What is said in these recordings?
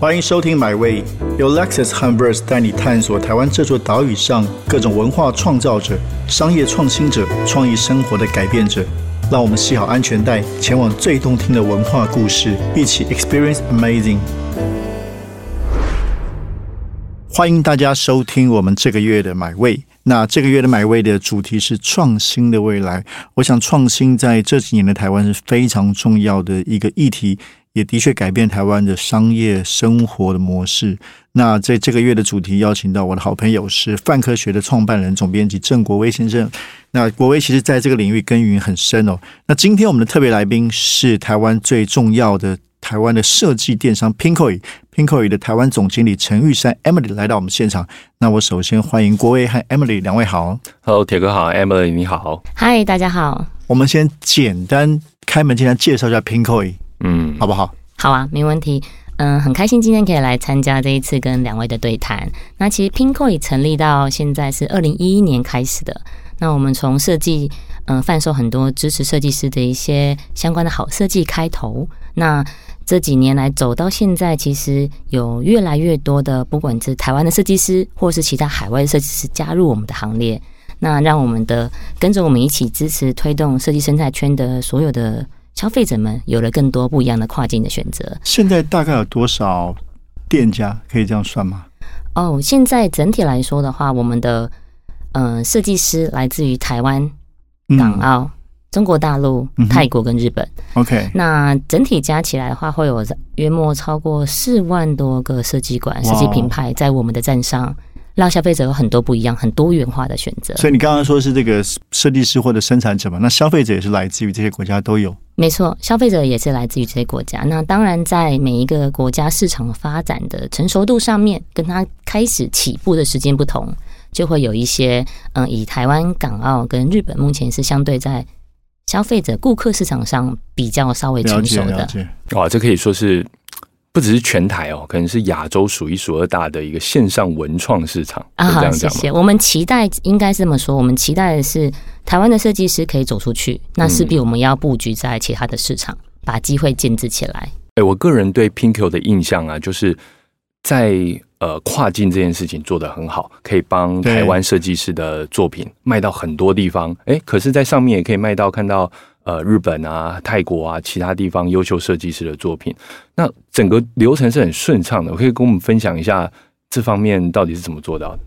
欢迎收听《My Way》，由 Lexus h u m b e r s 带你探索台湾这座岛屿上各种文化创造者、商业创新者、创意生活的改变者。让我们系好安全带，前往最动听的文化故事，一起 Experience Amazing。欢迎大家收听我们这个月的《My Way》。那这个月的《My Way》的主题是创新的未来。我想，创新在这几年的台湾是非常重要的一个议题。也的确改变台湾的商业生活的模式。那在这个月的主题，邀请到我的好朋友是泛科学的创办人、总编辑郑国威先生。那国威其实在这个领域耕耘很深哦。那今天我们的特别来宾是台湾最重要的台湾的设计电商 Pinkoi，Pinkoi 的台湾总经理陈玉山 Emily 来到我们现场。那我首先欢迎国威和 Emily 两位好。Hello，铁哥好，Emily 你好。Hi，大家好。我们先简单开门，简单介绍一下 Pinkoi。嗯，好不好？好啊，没问题。嗯，很开心今天可以来参加这一次跟两位的对谈。那其实 Pinko 成立到现在是二零一一年开始的。那我们从设计，嗯，贩售很多支持设计师的一些相关的好设计开头。那这几年来走到现在，其实有越来越多的，不管是台湾的设计师，或是其他海外的设计师加入我们的行列。那让我们的跟着我们一起支持推动设计生态圈的所有的。消费者们有了更多不一样的跨境的选择。现在大概有多少店家可以这样算吗？哦，现在整体来说的话，我们的呃设计师来自于台湾、港澳、中国大陆、泰国跟日本。OK，那整体加起来的话，会有约莫超过四万多个设计馆、设计品牌在我们的站上。让消费者有很多不一样、很多元化的选择。所以你刚刚说是这个设计师或者生产者嘛？那消费者也是来自于这些国家都有。没错，消费者也是来自于这些国家。那当然，在每一个国家市场发展的成熟度上面，跟它开始起步的时间不同，就会有一些嗯，以台湾、港澳跟日本目前是相对在消费者顾客市场上比较稍微成熟的。哇，这可以说是。不只是全台哦，可能是亚洲数一数二大的一个线上文创市场啊！好谢谢。我们期待应该是这么说，我们期待的是台湾的设计师可以走出去，那势必我们要布局在其他的市场，把机会建制起来。哎，我个人对 Pinko 的印象啊，就是在呃跨境这件事情做得很好，可以帮台湾设计师的作品卖到很多地方。哎，可是，在上面也可以卖到看到。呃，日本啊、泰国啊，其他地方优秀设计师的作品，那整个流程是很顺畅的。我可以跟我们分享一下这方面到底是怎么做到的？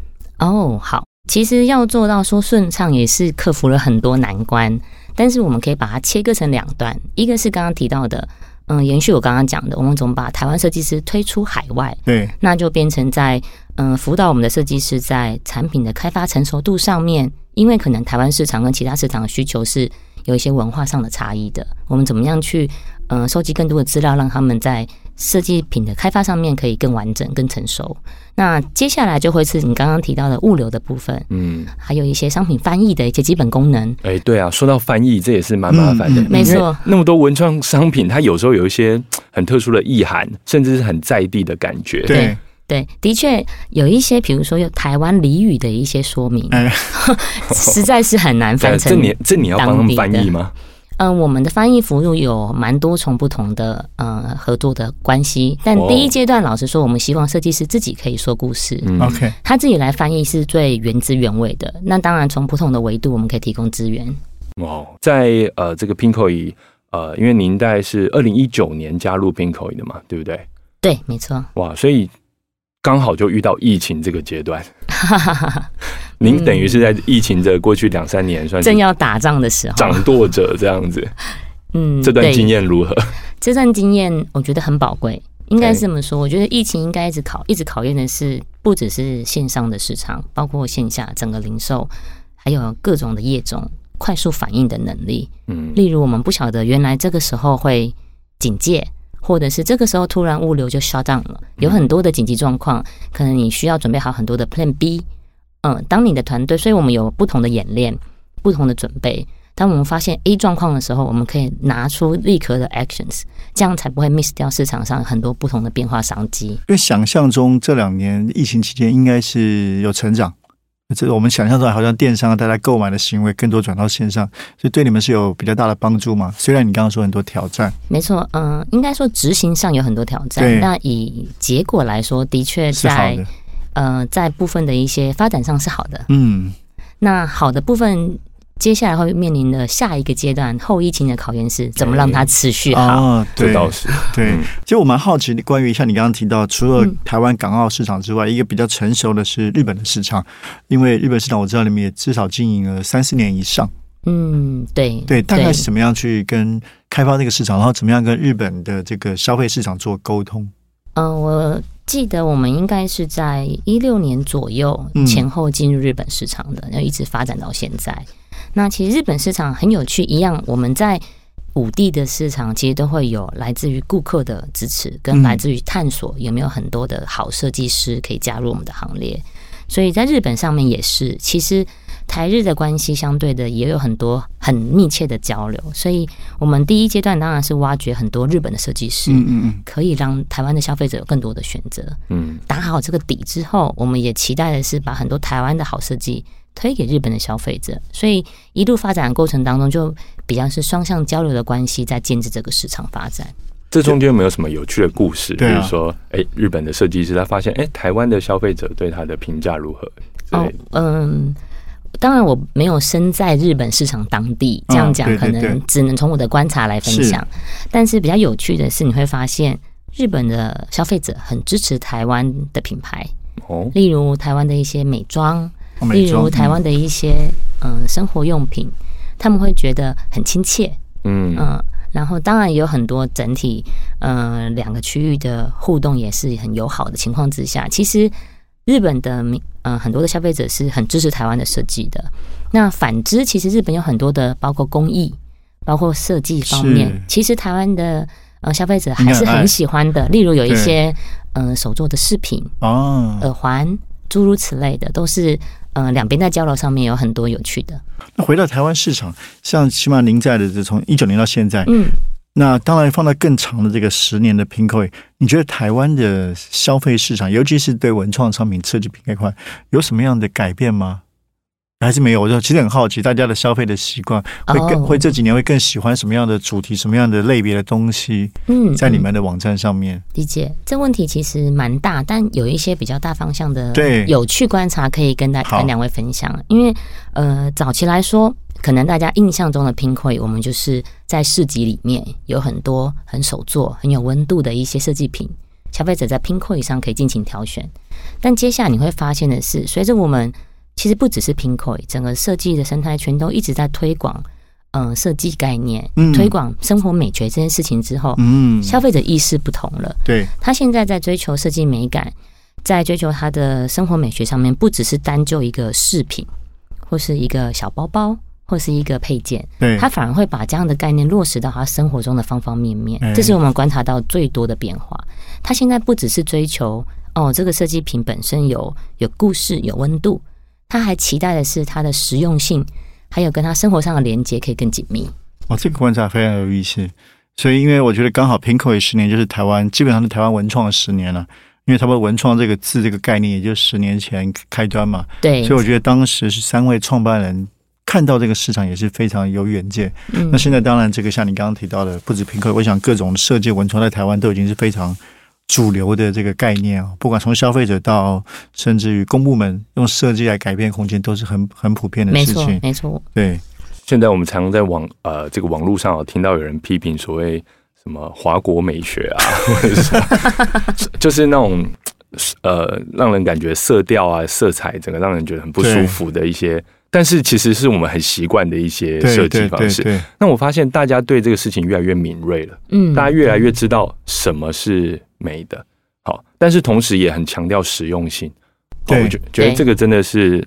哦，好，其实要做到说顺畅，也是克服了很多难关。但是我们可以把它切割成两段，一个是刚刚提到的，嗯，延续我刚刚讲的，我们怎么把台湾设计师推出海外？对，那就变成在嗯辅导我们的设计师在产品的开发成熟度上面，因为可能台湾市场跟其他市场的需求是。有一些文化上的差异的，我们怎么样去嗯收集更多的资料，让他们在设计品的开发上面可以更完整、更成熟。那接下来就会是你刚刚提到的物流的部分，嗯，还有一些商品翻译的一些基本功能。哎，对啊，说到翻译，这也是蛮麻烦的。没错，那么多文创商品，它有时候有一些很特殊的意涵，甚至是很在地的感觉。对。对，的确有一些，比如说有台湾俚语的一些说明，实在是很难翻成。这你这你要帮他们翻译吗？嗯，我们的翻译服务有蛮多重不同的呃合作的关系，但第一阶段，老实说，我们希望设计师自己可以说故事，OK，他自己来翻译是最原汁原味的。那当然，从不同的维度，我们可以提供资源。哦，在呃这个 Pinko 呃，因为您在是二零一九年加入 Pinko 的嘛，对不对？对，没错。哇，所以。刚好就遇到疫情这个阶段，您等于是在疫情的过去两三年，算正要打仗的时候，掌舵者这样子。嗯，这段经验如何？这段经验我觉得很宝贵，应该是这么说。我觉得疫情应该一直考，一直考验的是不只是线上的市场，包括线下整个零售，还有各种的业种快速反应的能力。嗯，例如我们不晓得原来这个时候会警戒。或者是这个时候突然物流就 shut down 了，有很多的紧急状况，可能你需要准备好很多的 plan B。嗯，当你的团队，所以我们有不同的演练，不同的准备。当我们发现 A 状况的时候，我们可以拿出立刻的 actions，这样才不会 miss 掉市场上很多不同的变化商机。因为想象中这两年疫情期间应该是有成长，这我们想象中好像电商大家购买的行为更多转到线上，所以对你们是有比较大的帮助吗？虽然你刚刚说很多挑战，没错，嗯，应该说执行上有很多挑战，那以结果来说，的确在呃在部分的一些发展上是好的，嗯，那好的部分。接下来会面临的下一个阶段，后疫情的考验是怎么让它持续好？对倒是对。其实我蛮好奇，关于像你刚刚提到，除了台湾港澳市场之外，一个比较成熟的是日本的市场，因为日本市场我知道你们也至少经营了三四年以上。嗯，对对，大概是怎么样去跟开发这个市场，然后怎么样跟日本的这个消费市场做沟通？嗯，我记得我们应该是在一六年左右前后进入日本市场的，然后一直发展到现在。那其实日本市场很有趣，一样我们在五地的市场其实都会有来自于顾客的支持，跟来自于探索有没有很多的好设计师可以加入我们的行列。所以在日本上面也是，其实台日的关系相对的也有很多很密切的交流。所以我们第一阶段当然是挖掘很多日本的设计师，嗯嗯嗯，可以让台湾的消费者有更多的选择。嗯，打好这个底之后，我们也期待的是把很多台湾的好设计。推给日本的消费者，所以一路发展的过程当中，就比较是双向交流的关系，在建制这个市场发展。这中间有没有什么有趣的故事？比如说，哎，日本的设计师他发现，哎，台湾的消费者对他的评价如何？哦，嗯，当然我没有身在日本市场当地，这样讲可能只能从我的观察来分享。但是比较有趣的是，你会发现日本的消费者很支持台湾的品牌，哦，例如台湾的一些美妆。例如台湾的一些嗯生活用品，他们会觉得很亲切，嗯嗯，然后当然也有很多整体嗯两个区域的互动也是很友好的情况之下，其实日本的嗯很多的消费者是很支持台湾的设计的。那反之，其实日本有很多的包括工艺、包括设计方面，其实台湾的呃消费者还是很喜欢的。例如有一些嗯手做的饰品哦，耳环，诸如此类的，都是。嗯，两边在交流上面有很多有趣的。那回到台湾市场，像起码您在的这从一九年到现在，嗯，那当然放在更长的这个十年的拼购，你觉得台湾的消费市场，尤其是对文创商品设计品这块，有什么样的改变吗？还是没有，我就其实很好奇，大家的消费的习惯会更会这几年会更喜欢什么样的主题、什么样的类别的东西？嗯，在你们的网站上面，理解这问题其实蛮大，但有一些比较大方向的对有趣观察可以跟大跟两位分享。因为呃，早期来说，可能大家印象中的拼会，我们就是在市集里面有很多很手作、很有温度的一些设计品，消费者在拼会上可以尽情挑选。但接下来你会发现的是，随着我们其实不只是 Pinko，整个设计的生态圈都一直在推广，嗯，设计概念，推广生活美学这件事情之后，嗯，消费者意识不同了。对，他现在在追求设计美感，在追求他的生活美学上面，不只是单就一个饰品，或是一个小包包，或是一个配件，对，他反而会把这样的概念落实到他生活中的方方面面。这是我们观察到最多的变化。他现在不只是追求哦，这个设计品本身有有故事、有温度。他还期待的是它的实用性，还有跟他生活上的连接可以更紧密。哦，这个观察非常有意思。所以，因为我觉得刚好 Pinko 十年就是台湾基本上是台湾文创十年了，因为他们文创这个字这个概念也就十年前开端嘛。对，所以我觉得当时是三位创办人看到这个市场也是非常有远见。嗯，那现在当然这个像你刚刚提到的，不止 Pinko，我想各种设计文创在台湾都已经是非常。主流的这个概念啊，不管从消费者到甚至于公部门用设计来改变空间，都是很很普遍的事情。没错，对。现在我们常在网呃这个网络上听到有人批评所谓什么华国美学啊，或者是就是那种呃让人感觉色调啊、色彩整个让人觉得很不舒服的一些，但是其实是我们很习惯的一些设计方式。那我发现大家对这个事情越来越敏锐了，嗯，大家越来越知道什么是。美的，好，但是同时也很强调实用性。对，我觉觉得这个真的是，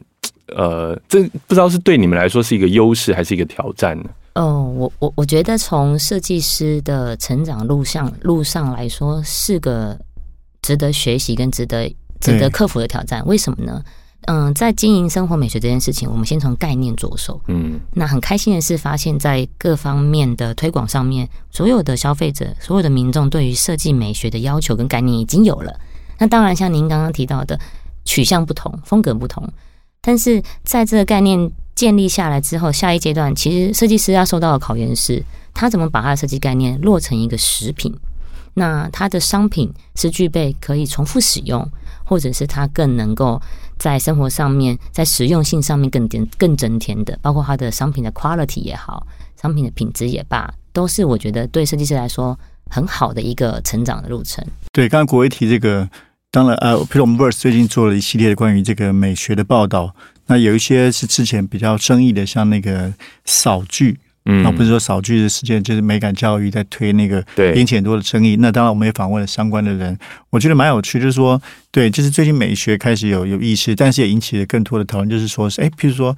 呃，这不知道是对你们来说是一个优势还是一个挑战呢？哦，我我我觉得从设计师的成长路上路上来说，是个值得学习跟值得值得克服的挑战。为什么呢？嗯，在经营生活美学这件事情，我们先从概念着手。嗯，那很开心的是，发现，在各方面的推广上面，所有的消费者、所有的民众对于设计美学的要求跟概念已经有了。那当然，像您刚刚提到的，取向不同，风格不同，但是在这个概念建立下来之后，下一阶段其实设计师要受到的考验是，他怎么把他的设计概念落成一个食品。那它的商品是具备可以重复使用，或者是它更能够在生活上面，在实用性上面更增更增添的，包括它的商品的 quality 也好，商品的品质也罢，都是我觉得对设计师来说很好的一个成长的路程。对，刚刚国威提这个，当然呃，比如我们 Verse 最近做了一系列的关于这个美学的报道，那有一些是之前比较争议的，像那个扫具。嗯，那不是说少句的时间，就是美感教育在推那个，对，引起很多的争议。那当然，我们也访问了相关的人，我觉得蛮有趣，就是说，对，就是最近美学开始有有意识，但是也引起了更多的讨论，就是说是，哎，譬如说，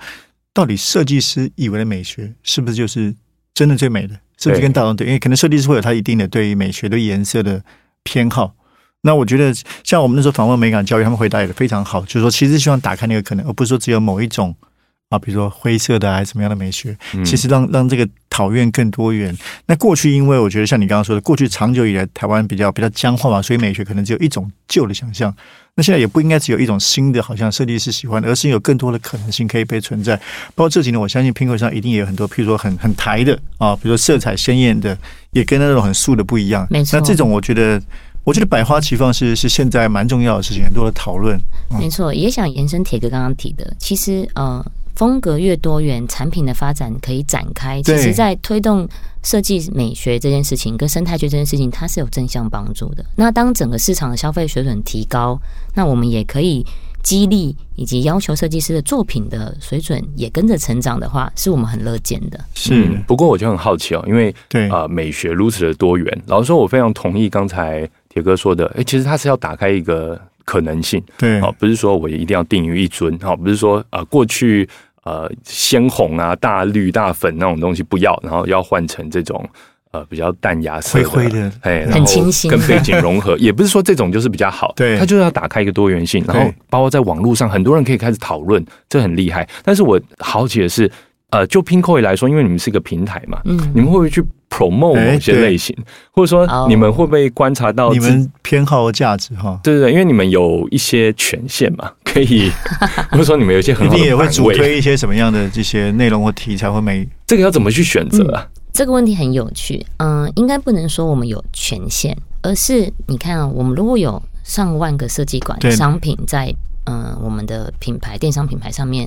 到底设计师以为的美学是不是就是真的最美的？是不是跟大众对？因为可能设计师会有他一定的对于美学对颜色的偏好。那我觉得，像我们那时候访问美感教育，他们回答也非常好，就是说，其实希望打开那个可能，而不是说只有某一种。啊，比如说灰色的还是什么样的美学，其实让让这个讨论更多元。那过去，因为我觉得像你刚刚说的，过去长久以来台湾比较比较僵化嘛，所以美学可能只有一种旧的想象。那现在也不应该只有一种新的，好像设计师喜欢，而是有更多的可能性可以被存在。包括这几年，我相信拼客上一定也有很多，譬如说很很台的啊，比如说色彩鲜艳的，也跟那种很素的不一样。没错，那这种我觉得，我觉得百花齐放是是现在蛮重要的事情，很多的讨论。没错，也想延伸铁哥刚刚提的，其实呃。风格越多元，产品的发展可以展开。其实，在推动设计美学这件事情跟生态学这件事情，它是有正向帮助的。那当整个市场的消费水准提高，那我们也可以激励以及要求设计师的作品的水准也跟着成长的话，是我们很乐见的。是，不过我就很好奇哦，因为对啊，美学如此的多元，老实说，我非常同意刚才铁哥说的。哎，其实它是要打开一个可能性。对，哦，不是说我一定要定于一尊。哦，不是说啊，过去。呃，鲜红啊，大绿、大粉那种东西不要，然后要换成这种呃比较淡雅色灰灰的，哎，很清新，跟背景融合。也不是说这种就是比较好，对，它就是要打开一个多元性，然后包括在网络上，很多人可以开始讨论，这很厉害。但是我好奇的是，呃，就 Pinkoi 来说，因为你们是一个平台嘛，嗯，你们会不会去 promote 某些类型，或者说你们会不会观察到你们偏好的价值？哈，对对对，因为你们有一些权限嘛。可以，不是说你们有一些很好的也会主推一些什么样的这些内容或题材或美？这个要怎么去选择啊？这个问题很有趣。嗯，应该不能说我们有权限，而是你看啊，我们如果有上万个设计馆商品在嗯我们的品牌电商品牌上面，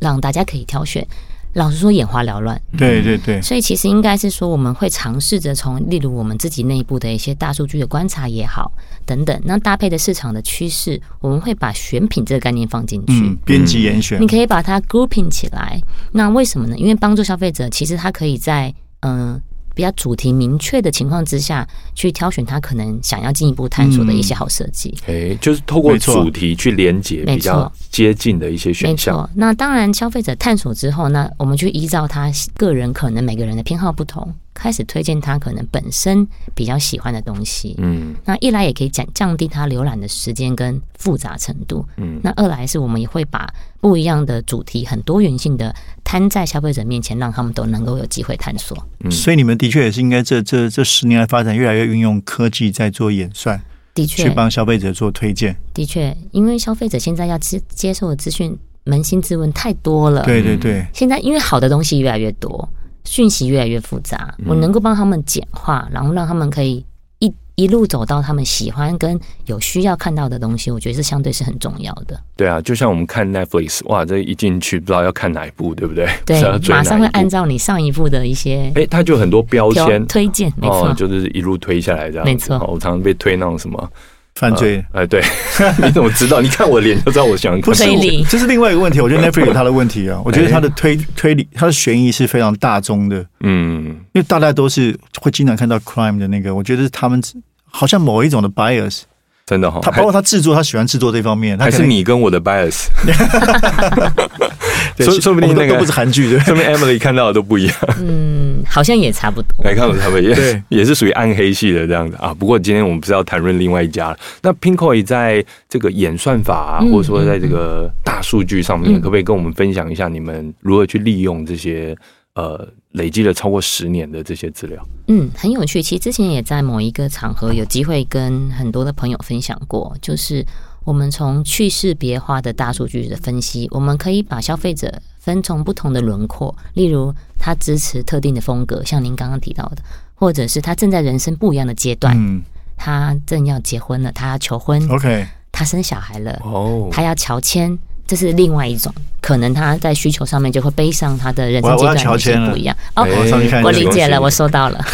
让大家可以挑选。老实说，眼花缭乱。对对对，所以其实应该是说，我们会尝试着从，例如我们自己内部的一些大数据的观察也好，等等，那搭配的市场的趋势，我们会把选品这个概念放进去，编辑严选，你可以把它 grouping 起来。那为什么呢？因为帮助消费者，其实他可以在嗯。比较主题明确的情况之下去挑选他可能想要进一步探索的一些好设计，哎，就是透过主题去连接比较接近的一些选项。没错，那当然消费者探索之后，那我们就依照他个人可能每个人的偏好不同。开始推荐他可能本身比较喜欢的东西，嗯，那一来也可以降降低他浏览的时间跟复杂程度，嗯，那二来是我们也会把不一样的主题很多元性的摊在消费者面前，让他们都能够有机会探索。嗯，所以你们的确也是应该这这这十年来发展越来越运用科技在做演算，的确。去帮消费者做推荐。的确，因为消费者现在要接接受的资讯扪心自问太多了，对对对，现在因为好的东西越来越多。讯息越来越复杂，我能够帮他们简化，然后让他们可以一一路走到他们喜欢跟有需要看到的东西，我觉得是相对是很重要的。对啊，就像我们看 Netflix，哇，这一进去不知道要看哪一部，对不对？对，马上会按照你上一部的一些，哎，它就很多标签推荐，没错，就是一路推下来这样。没错，我常常被推那种什么。犯罪？哎，对，你怎么知道？你看我脸就知道我想推理。这是另外一个问题。我觉得 Netflix 有他的问题啊。我觉得他的推推理，他的悬疑是非常大众的。嗯，因为大家都是会经常看到 crime 的那个。我觉得他们好像某一种的 bias。真的哈，他包括他制作，他喜欢制作这方面，还是你跟我的 bias，说说不定那个都不是韩剧，说明 Emily 看到的都不一样。嗯，好像也差不多，来看差不多，也也是属于暗黑系的这样子啊。不过今天我们不是要谈论另外一家了。那 Pinkoi 在这个演算法，啊或者说在这个大数据上面，可不可以跟我们分享一下你们如何去利用这些？呃，累积了超过十年的这些资料，嗯，很有趣。其实之前也在某一个场合有机会跟很多的朋友分享过，就是我们从去识别化的大数据的分析，我们可以把消费者分从不同的轮廓，例如他支持特定的风格，像您刚刚提到的，或者是他正在人生不一样的阶段，嗯。他正要结婚了，他要求婚，，OK，他生小孩了，哦，他要乔迁，这是另外一种，可能他在需求上面就会背上他的人生阶段有些不一样。哦，哎我理解了，我收到了。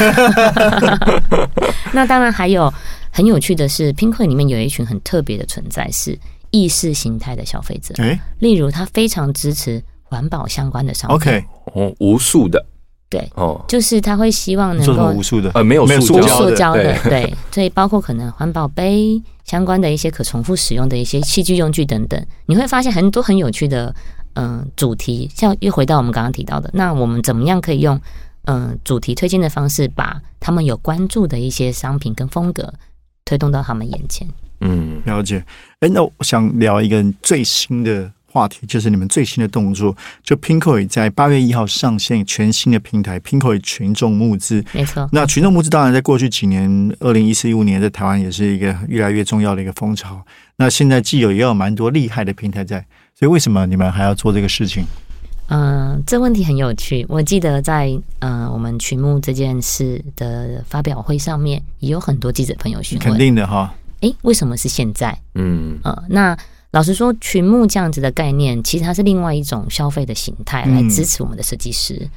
那当然还有很有趣的是，Pinkoi 里面有一群很特别的存在，是意识形态的消费者。哎例如，他非常支持环保相关的商品。，OK，哦，无数的对，哦，就是他会希望能够无数的？呃，没有没有塑胶塑的胶的，对对，所以包括可能环保杯相关的一些可重复使用的一些器具用具等等，你会发现很多很有趣的嗯、主题，像又回到我们刚刚提到的，那我们怎么样可以用嗯、主题推荐的方式，把他们有关注的一些商品跟风格推动到他们眼前？嗯，了解。哎，那我想聊一个最新的话题，就是你们最新的动作。就 Pinkoi 在八月一号上线全新的平台 Pinkoi 群众募资。没错，那群众募资当然在过去几年，二零一四一五年在台湾也是一个越来越重要的一个风潮。那现在既有也有蛮多厉害的平台在，所以为什么你们还要做这个事情？嗯、这问题很有趣。我记得在呃我们群募这件事的发表会上面，也有很多记者朋友询肯问，定的哈，诶，为什么是现在？嗯，呃，那老实说，群募这样子的概念，其实它是另外一种消费的形态，嗯来支持我们的设计师。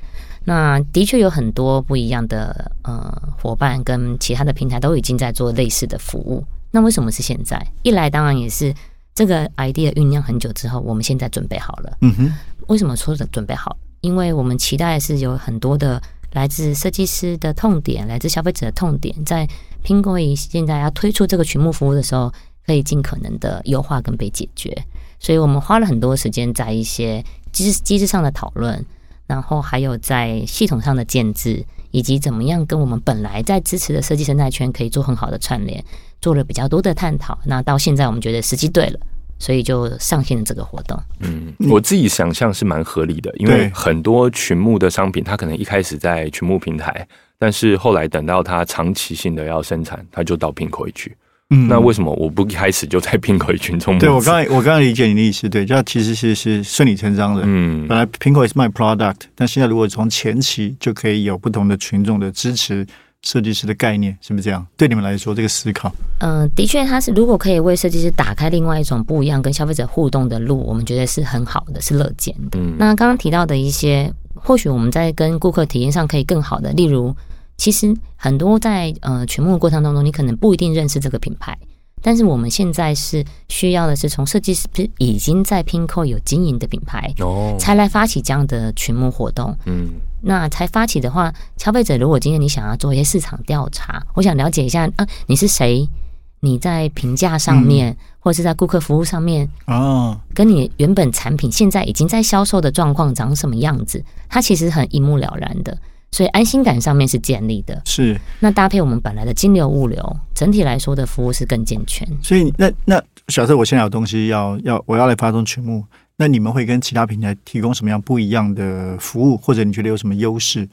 那的确有很多不一样的呃伙伴跟其他的平台都已经在做类似的服务。那为什么是现在？一来当然也是这个 idea 酝酿很久之后，我们现在准备好了。嗯哼，为什么说的准备好？因为我们期待是有很多的来自设计师的痛点，来自消费者的痛点，在 Pinkoi 现在要推出这个群目服务的时候，可以尽可能的优化跟被解决。所以我们花了很多时间在一些机制机制上的讨论，然后还有在系统上的建制，以及怎么样跟我们本来在支持的设计生态圈可以做很好的串联，做了比较多的探讨。那到现在我们觉得时机对了，所以就上线了这个活动。嗯，我自己想象是蛮合理的，因为很多群目的商品，它可能一开始在群目平台，但是后来等到它长期性的要生产，它就到 Pinkoi 去。嗯那为什么我不一开始就在 Pinkoi 群众募资？对我刚才我刚才理解你的意思，对，这其实是是顺理成章的。嗯本来苹果也是卖 product，但现在如果从前期就可以有不同的群众的支持设计师的概念，是不是这样？对你们来说，这个思考，嗯，的确，它是如果可以为设计师打开另外一种不一样跟消费者互动的路，我们觉得是很好的，是乐见的。嗯那刚刚提到的一些，或许我们在跟顾客体验上可以更好的，例如，其实很多在呃群目过程当中，你可能不一定认识这个品牌，但是我们现在是需要的是从设计师已经在 Pinko 有经营的品牌，哦，才来发起这样的群募活动。嗯。那才发起的话，消费者如果今天你想要做一些市场调查，我想了解一下啊，你是谁？你在评价上面，或者是在顾客服务上面，哦，跟你原本产品现在已经在销售的状况长什么样子，它其实很一目了然的，所以安心感上面是建立的。是，那搭配我们本来的金流物流，整体来说的服务是更健全。所以那那假设我现在有东西要要我要来发送群目，那你们会跟其他平台提供什么样不一样的服务，或者你觉得有什么优势？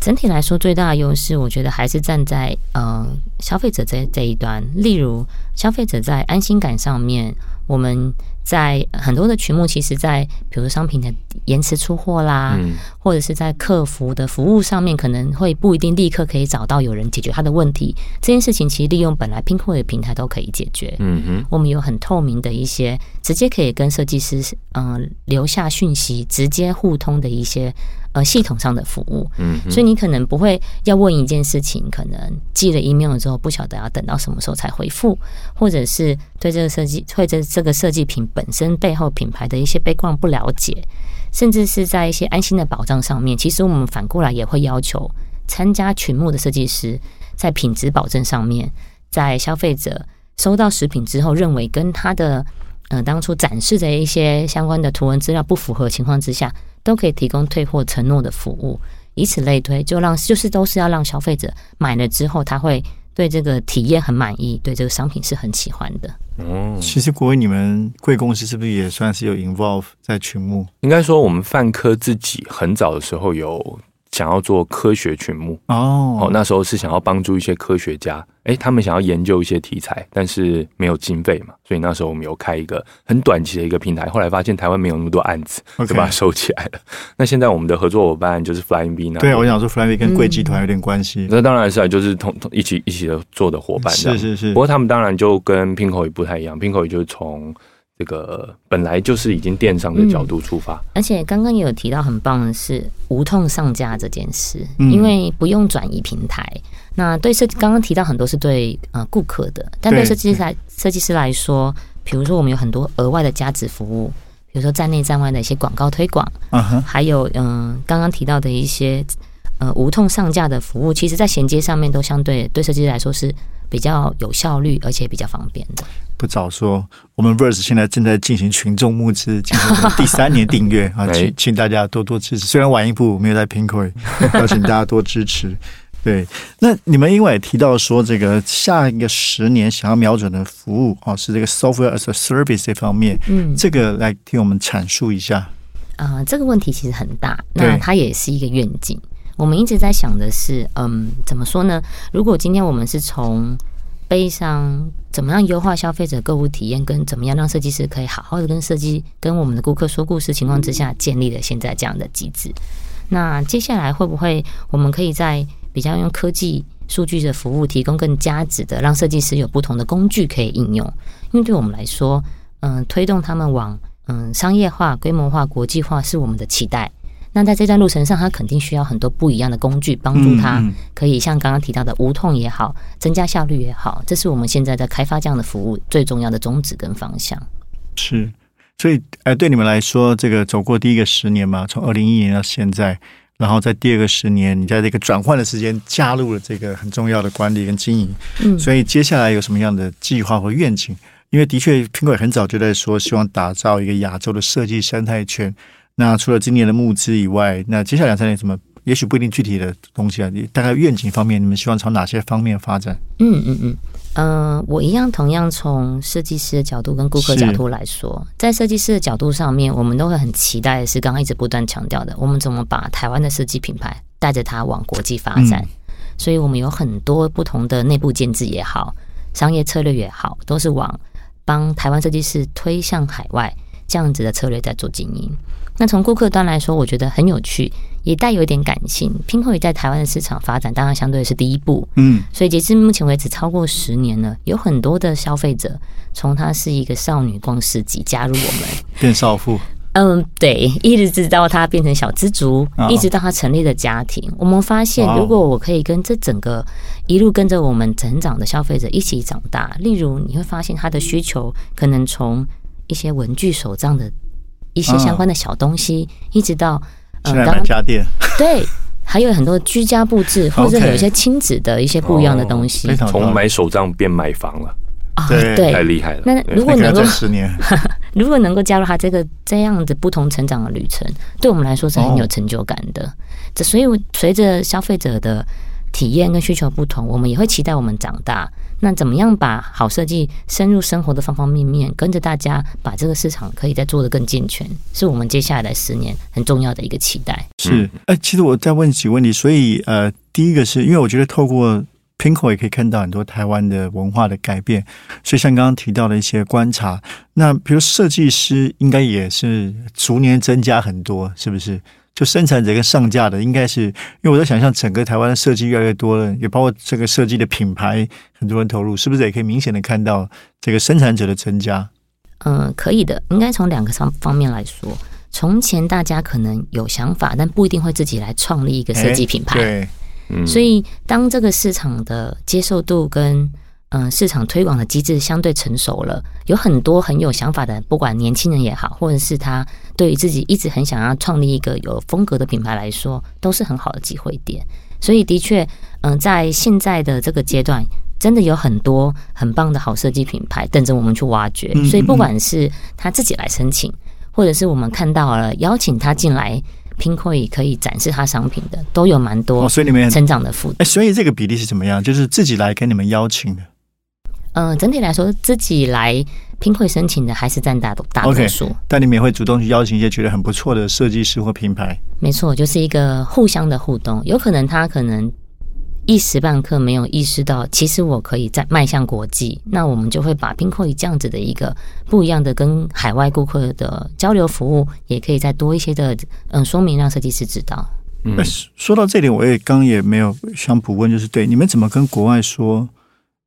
整体来说，最大的优势，我觉得还是站在呃消费者这这一端。例如，消费者在安心感上面，我们在很多的曲目，其实在比如商品的延迟出货啦，嗯或者是在客服的服务上面，可能会不一定立刻可以找到有人解决他的问题。这件事情其实利用本来 Pinko 的平台都可以解决。嗯哼，我们有很透明的一些，直接可以跟设计师嗯、呃留下讯息，直接互通的一些呃系统上的服务。嗯，所以你可能不会要问一件事情，可能寄了 email 之后不晓得要等到什么时候才回复，或者是对这个设计对这这个设计品本身背后品牌的一些背光不了解，甚至是在一些安心的保障上面，其实我们反过来也会要求参加群目的设计师在品质保证上面，在消费者收到食品之后认为跟他的呃当初展示的一些相关的图文资料不符合情况之下，都可以提供退货承诺的服务。以此类推，就让就是都是要让消费者买了之后，他会对这个体验很满意，对这个商品是很喜欢的。哦，其实国伟你们贵公司是不是也算是有 involve 在群目？应该说我们泛科自己很早的时候有想要做科学群目。哦哦，那时候是想要帮助一些科学家，哎，他们想要研究一些题材，但是没有经费嘛，所以那时候我们有开一个很短期的一个平台。后来发现台湾没有那么多案子，就把它收起来了。那现在我们的合作伙伴就是 Flying B 呢？对，我想说 Flying B 跟贵集团有点关系。那当然是啊，就是同同一起一起的做的伙伴。是是是。不过他们当然就跟 Pinko 也不太一样，Pinko 就是从。这个本来就是已经电商的角度出发，而且刚刚也有提到很棒的是无痛上架这件事，因为不用转移平台。那对设刚刚提到很多是对呃顾客的，但对设计师来设计师来说，比如说我们有很多额外的价值服务，比如说站内站外的一些广告推广，还有嗯刚刚提到的一些呃无痛上架的服务，其实在衔接上面都相对对设计师来说是比较有效率，而且比较方便的。不早说，我们 Verse 现在正在进行群众募资，进行第三年订阅 啊，请请大家多多支持。虽然晚一步没有在 Pinko，邀请大家多支持。对，那你们因为也提到说这个下一个十年想要瞄准的服务啊，是这个 Software as a Service 这方面，嗯，这个来听我们阐述一下。啊，这个问题其实很大，那它也是一个愿景。我们一直在想的是，嗯，怎么说呢？如果今天我们是从悲伤，怎么样优化消费者购物体验，跟怎么样让设计师可以好好的跟设计、跟我们的顾客说故事情况之下，建立了现在这样的机制。那接下来会不会我们可以在比较用科技数据的服务，提供更加值的，让设计师有不同的工具可以应用？因为对我们来说，嗯，推动他们往嗯商业化、规模化、国际化是我们的期待。那在这段路程上，他肯定需要很多不一样的工具帮助他，可以像刚刚提到的无痛也好，增加效率也好，这是我们现在在开发这样的服务最重要的宗旨跟方向。是，所以，呃，对你们来说，这个走过第一个十年嘛，从二零一一年到现在，然后在第二个十年，你在这个转换的时间加入了这个很重要的管理跟经营，嗯，所以接下来有什么样的计划或愿景？因为的确，苹果很早就在说，希望打造一个亚洲的设计生态圈。那除了今年的募资以外，那接下来两三年怎么？也许不一定具体的东西啊。你大概愿景方面，你们希望朝哪些方面发展？嗯嗯嗯，呃，我一样，同样从设计师的角度跟顾客角度来说，在设计师的角度上面，我们都会很期待的是，刚刚一直不断强调的，我们怎么把台湾的设计品牌带着它往国际发展。所以我们有很多不同的内部建制也好，商业策略也好，都是往帮台湾设计师推向海外这样子的策略在做经营。那从顾客端来说，我觉得很有趣，也带有一点感性。拼会在台湾的市场发展，当然相对是第一步。嗯，所以截至目前为止，超过十年了，有很多的消费者从她是一个少女逛市集加入我们，变少妇。嗯，对，一直直到她变成小资族，一直到她成立了家庭。我们发现，如果我可以跟这整个一路跟着我们成长的消费者一起长大，例如你会发现他的需求可能从一些文具、手账的。一些相关的小东西，一直到呃，买家电，对，还有很多居家布置，或者有一些亲子的一些不一样的东西。从买手账变买房了。啊，对，太厉害了。那如果能够十年，如果能够加入他这个这样子不同成长的旅程，对我们来说是很有成就感的。这所以随着消费者的体验跟需求不同，我们也会期待我们长大。那怎么样把好设计深入生活的方方面面，跟着大家把这个市场可以再做得更健全，是我们接下来十年很重要的一个期待。是，哎，其实我再问几个问题。所以，呃，第一个是因为我觉得透过 Pinko 也可以看到很多台湾的文化的改变，所以像刚刚提到的一些观察，那比如设计师应该也是逐年增加很多，是不是？就生产者跟上架的，应该是因为我在想象整个台湾的设计越来越多了，也包括这个设计的品牌，很多人投入，是不是也可以明显的看到这个生产者的增加？嗯，可以的，应该从两个方方面来说。从前大家可能有想法，但不一定会自己来创立一个设计品牌。对，嗯，所以当这个市场的接受度跟嗯，市场推广的机制相对成熟了，有很多很有想法的，不管年轻人也好，或者是他对于自己一直很想要创立一个有风格的品牌来说，都是很好的机会点。所以，的确，嗯，在现在的这个阶段，真的有很多很棒的好设计品牌等着我们去挖掘。所以，不管是他自己来申请，或者是我们看到了邀请他进来拼会可以展示他商品的，都有蛮多。所以你们成长的幅度。哎，所以这个比例是怎么样？就是自己来跟你们邀请的。嗯，整体来说，自己来拼会申请的还是占大多大多数。但你们也会主动去邀请一些觉得很不错的设计师或品牌。没错，就是一个互相的互动。有可能他可能一时半刻没有意识到，其实我可以在迈向国际，那我们就会把 Pinko 以这样子的一个不一样的跟海外顾客的交流服务，也可以再多一些的嗯说明，让设计师知道。嗯，说到这里，我也刚也没有想补问，就是对你们怎么跟国外说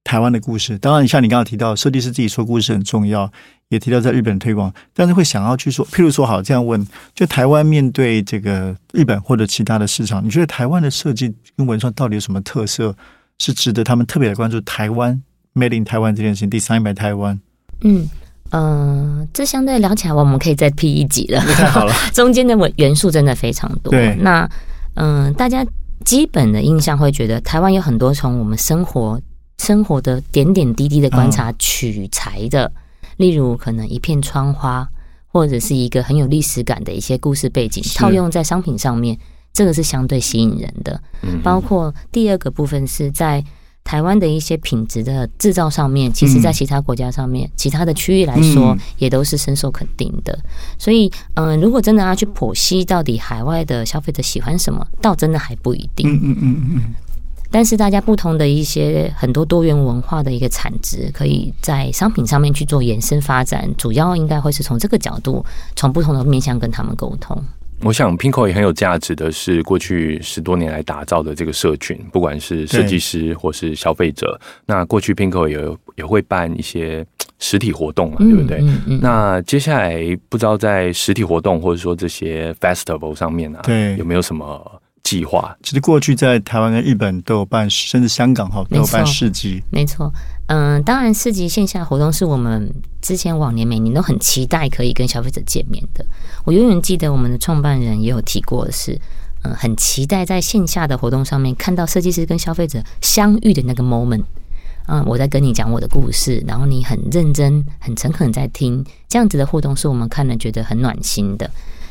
台湾的故事？当然，像你刚刚提到，设计师自己说故事很重要，也提到在日本推广，但是会想要去说，譬如说，好这样问，就台湾面对这个日本或者其他的市场，你觉得台湾的设计跟文创到底有什么特色，是值得他们特别的关注？台湾 Made in 台湾这件事情，Design by 台湾，嗯。嗯，这相对聊起来，我们可以再 P 一集了。太好了，中间的元素真的非常多。对，那嗯，大家基本的印象会觉得台湾有很多从我们生活生活的点点滴滴的观察取材的，例如可能一片窗花，或者是一个很有历史感的一些故事背景，套用在商品上面，这个是相对吸引人的。嗯，包括第二个部分是在。台湾的一些品质的制造上面，其实在其他国家上面，其他的区域来说，也都是深受肯定的。所以，嗯，如果真的要去剖析到底海外的消费者喜欢什么，倒真的还不一定。嗯嗯嗯嗯。但是，大家不同的一些很多多元文化的一个产值，可以在商品上面去做延伸发展，主要应该会是从这个角度，从不同的面向跟他们沟通。我想，Pinko 也很有价值的是，过去十多年来打造的这个社群，不管是设计师或是消费者。那过去 Pinko 也也会办一些实体活动嘛，对不对？那接下来不知道在实体活动或者说这些 festival 上面呢，对有没有什么计划？其实过去在台湾跟日本都有办，甚至香港哈都有办市集，没错。嗯，当然，市集线下活动是我们之前往年每年都很期待可以跟消费者见面的。我永远记得我们的创办人也有提过的是，嗯，很期待在线下的活动上面看到设计师跟消费者相遇的那个 moment。嗯，我在跟你讲我的故事，然后你很认真、很诚恳在听，这样子的互动是我们看了觉得很暖心的。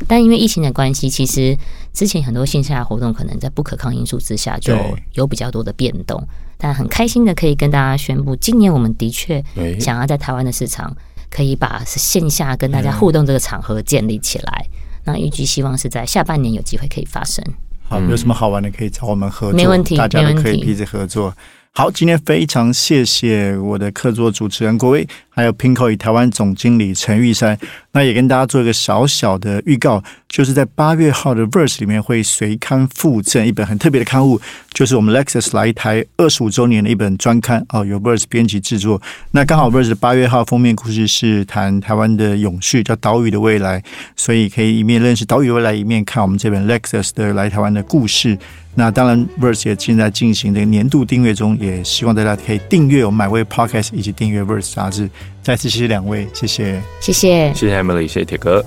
但因为疫情的关系，其实之前很多线下活动可能在不可抗因素之下就有比较多的变动。但很开心的可以跟大家宣布，今年我们的确想要在台湾的市场，可以把线下跟大家互动这个场合建立起来。那预计希望是在下半年有机会可以发生。好，有什么好玩的可以找我们合作，没问题，大家都可以彼此合作。好，今天非常谢谢我的客座主持人郭威，还有 Pinko 与台湾总经理陈玉山。那也跟大家做一个小小的预告，就是在八月号的 Verse 里面会随刊附赠一本很特别的刊物，就是我们 Lexus 来台二十五周年的一本专刊哦，由 Verse 编辑制作。那刚好 Verse 八月号封面故事是谈台湾的永续，叫岛屿的未来，所以可以一面认识岛屿未来，一面看我们这本 Lexus 的来台湾的故事。那当然，Verse 也正在进行这个年度订阅中，也希望大家可以订阅我们 MyWay Podcast 以及订阅 Verse 杂志。再次谢谢两位，谢谢，谢谢，谢谢 Emily，谢谢铁哥。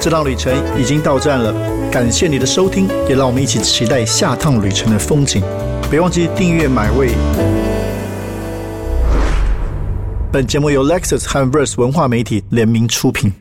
这趟旅程已经到站了，感谢你的收听，也让我们一起期待下趟旅程的风景。别忘记订阅买位。本节目由 Lexus 和 Verse 文化媒体联名出品。